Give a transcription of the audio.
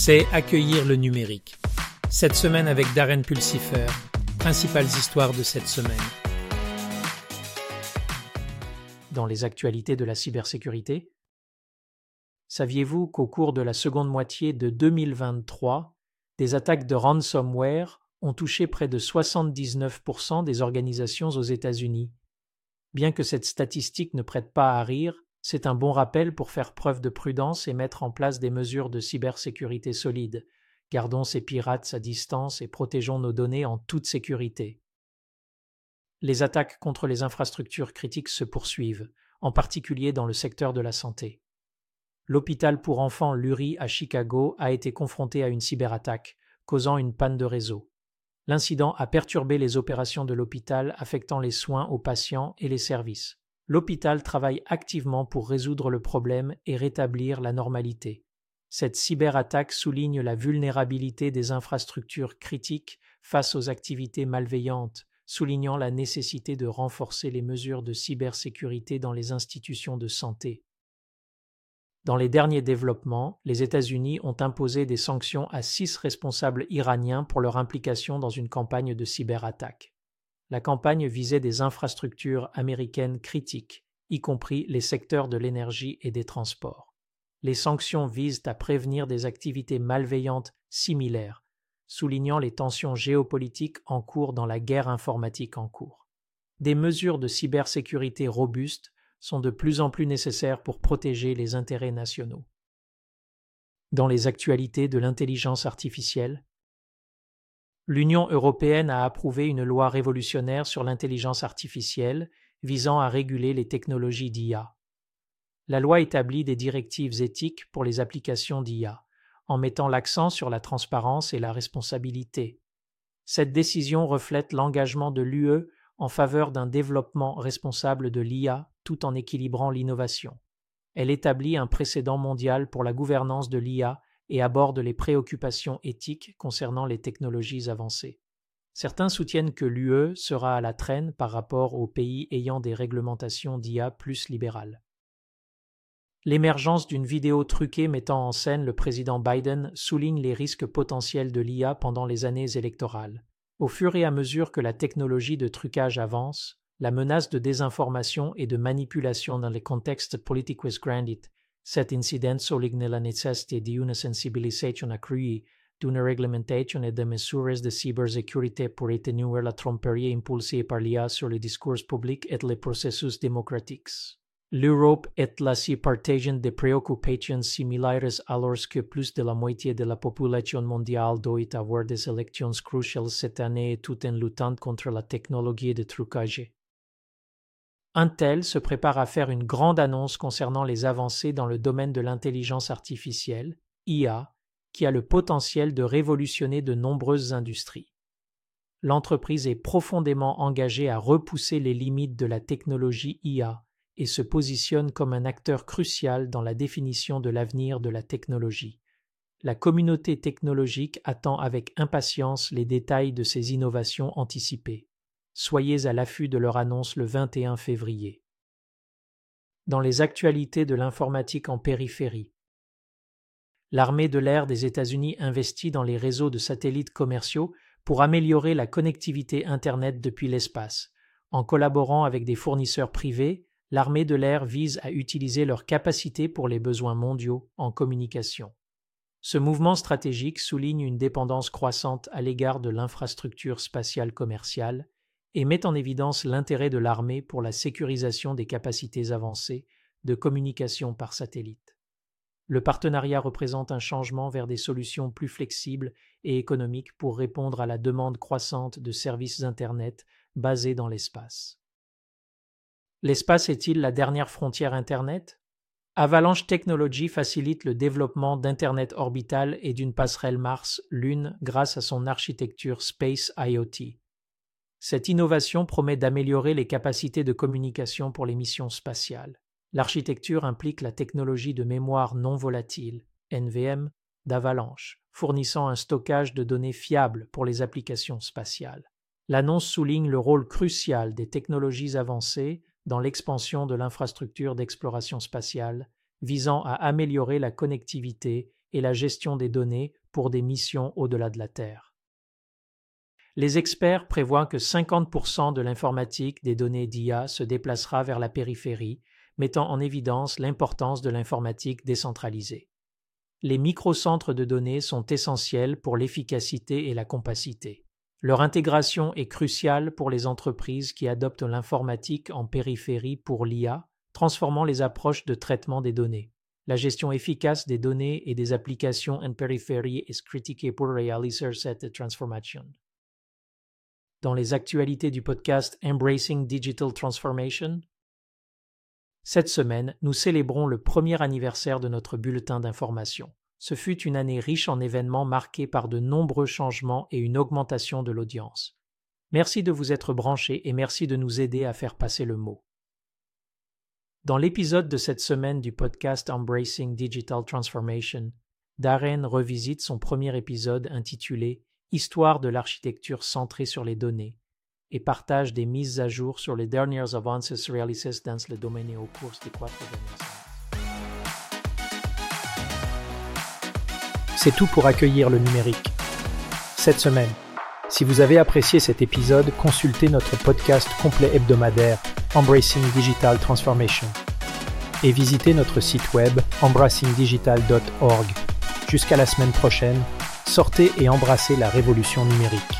c'est accueillir le numérique. Cette semaine avec Darren Pulsifer, principales histoires de cette semaine. Dans les actualités de la cybersécurité, saviez-vous qu'au cours de la seconde moitié de 2023, des attaques de ransomware ont touché près de 79% des organisations aux États-Unis? Bien que cette statistique ne prête pas à rire, c'est un bon rappel pour faire preuve de prudence et mettre en place des mesures de cybersécurité solides. Gardons ces pirates à distance et protégeons nos données en toute sécurité. Les attaques contre les infrastructures critiques se poursuivent, en particulier dans le secteur de la santé. L'hôpital pour enfants Lurie à Chicago a été confronté à une cyberattaque, causant une panne de réseau. L'incident a perturbé les opérations de l'hôpital affectant les soins aux patients et les services. L'hôpital travaille activement pour résoudre le problème et rétablir la normalité. Cette cyberattaque souligne la vulnérabilité des infrastructures critiques face aux activités malveillantes, soulignant la nécessité de renforcer les mesures de cybersécurité dans les institutions de santé. Dans les derniers développements, les États-Unis ont imposé des sanctions à six responsables iraniens pour leur implication dans une campagne de cyberattaque. La campagne visait des infrastructures américaines critiques, y compris les secteurs de l'énergie et des transports. Les sanctions visent à prévenir des activités malveillantes similaires, soulignant les tensions géopolitiques en cours dans la guerre informatique en cours. Des mesures de cybersécurité robustes sont de plus en plus nécessaires pour protéger les intérêts nationaux. Dans les actualités de l'intelligence artificielle, l'Union européenne a approuvé une loi révolutionnaire sur l'intelligence artificielle visant à réguler les technologies d'IA. La loi établit des directives éthiques pour les applications d'IA, en mettant l'accent sur la transparence et la responsabilité. Cette décision reflète l'engagement de l'UE en faveur d'un développement responsable de l'IA tout en équilibrant l'innovation. Elle établit un précédent mondial pour la gouvernance de l'IA et aborde les préoccupations éthiques concernant les technologies avancées. Certains soutiennent que l'UE sera à la traîne par rapport aux pays ayant des réglementations d'IA plus libérales. L'émergence d'une vidéo truquée mettant en scène le président Biden souligne les risques potentiels de l'IA pendant les années électorales. Au fur et à mesure que la technologie de trucage avance, la menace de désinformation et de manipulation dans les contextes politiques grandit. Cet incident souligne la nécessité d'une sensibilisation accrue, d'une réglementation et de mesures de cybersécurité pour atténuer la tromperie impulsée par l'IA sur le discours public et les processus démocratiques. L'Europe est la partageant de préoccupations similaires alors que plus de la moitié de la population mondiale doit avoir des élections cruciales cette année tout en luttant contre la technologie de trucage. Intel se prépare à faire une grande annonce concernant les avancées dans le domaine de l'intelligence artificielle, IA, qui a le potentiel de révolutionner de nombreuses industries. L'entreprise est profondément engagée à repousser les limites de la technologie IA et se positionne comme un acteur crucial dans la définition de l'avenir de la technologie. La communauté technologique attend avec impatience les détails de ces innovations anticipées. Soyez à l'affût de leur annonce le 21 février. Dans les actualités de l'informatique en périphérie, l'armée de l'air des États-Unis investit dans les réseaux de satellites commerciaux pour améliorer la connectivité Internet depuis l'espace, en collaborant avec des fournisseurs privés l'armée de l'air vise à utiliser leurs capacités pour les besoins mondiaux en communication. Ce mouvement stratégique souligne une dépendance croissante à l'égard de l'infrastructure spatiale commerciale et met en évidence l'intérêt de l'armée pour la sécurisation des capacités avancées de communication par satellite. Le partenariat représente un changement vers des solutions plus flexibles et économiques pour répondre à la demande croissante de services Internet basés dans l'espace. L'espace est-il la dernière frontière Internet? Avalanche Technology facilite le développement d'Internet orbital et d'une passerelle Mars-Lune grâce à son architecture Space IoT. Cette innovation promet d'améliorer les capacités de communication pour les missions spatiales. L'architecture implique la technologie de mémoire non volatile, NVM, d'Avalanche, fournissant un stockage de données fiable pour les applications spatiales. L'annonce souligne le rôle crucial des technologies avancées dans l'expansion de l'infrastructure d'exploration spatiale visant à améliorer la connectivité et la gestion des données pour des missions au-delà de la Terre. Les experts prévoient que 50% de l'informatique des données d'IA se déplacera vers la périphérie, mettant en évidence l'importance de l'informatique décentralisée. Les microcentres de données sont essentiels pour l'efficacité et la compacité. Leur intégration est cruciale pour les entreprises qui adoptent l'informatique en périphérie pour l'IA, transformant les approches de traitement des données. La gestion efficace des données et des applications en périphérie est critique pour réaliser cette transformation. Dans les actualités du podcast Embracing Digital Transformation, cette semaine, nous célébrons le premier anniversaire de notre bulletin d'information. Ce fut une année riche en événements marqués par de nombreux changements et une augmentation de l'audience. Merci de vous être branchés et merci de nous aider à faire passer le mot. Dans l'épisode de cette semaine du podcast Embracing Digital Transformation, Darren revisite son premier épisode intitulé Histoire de l'architecture centrée sur les données et partage des mises à jour sur les dernières avances réalisées dans le domaine au cours des quatre dernières. C'est tout pour accueillir le numérique. Cette semaine, si vous avez apprécié cet épisode, consultez notre podcast complet hebdomadaire Embracing Digital Transformation et visitez notre site web embracingdigital.org. Jusqu'à la semaine prochaine, sortez et embrassez la révolution numérique.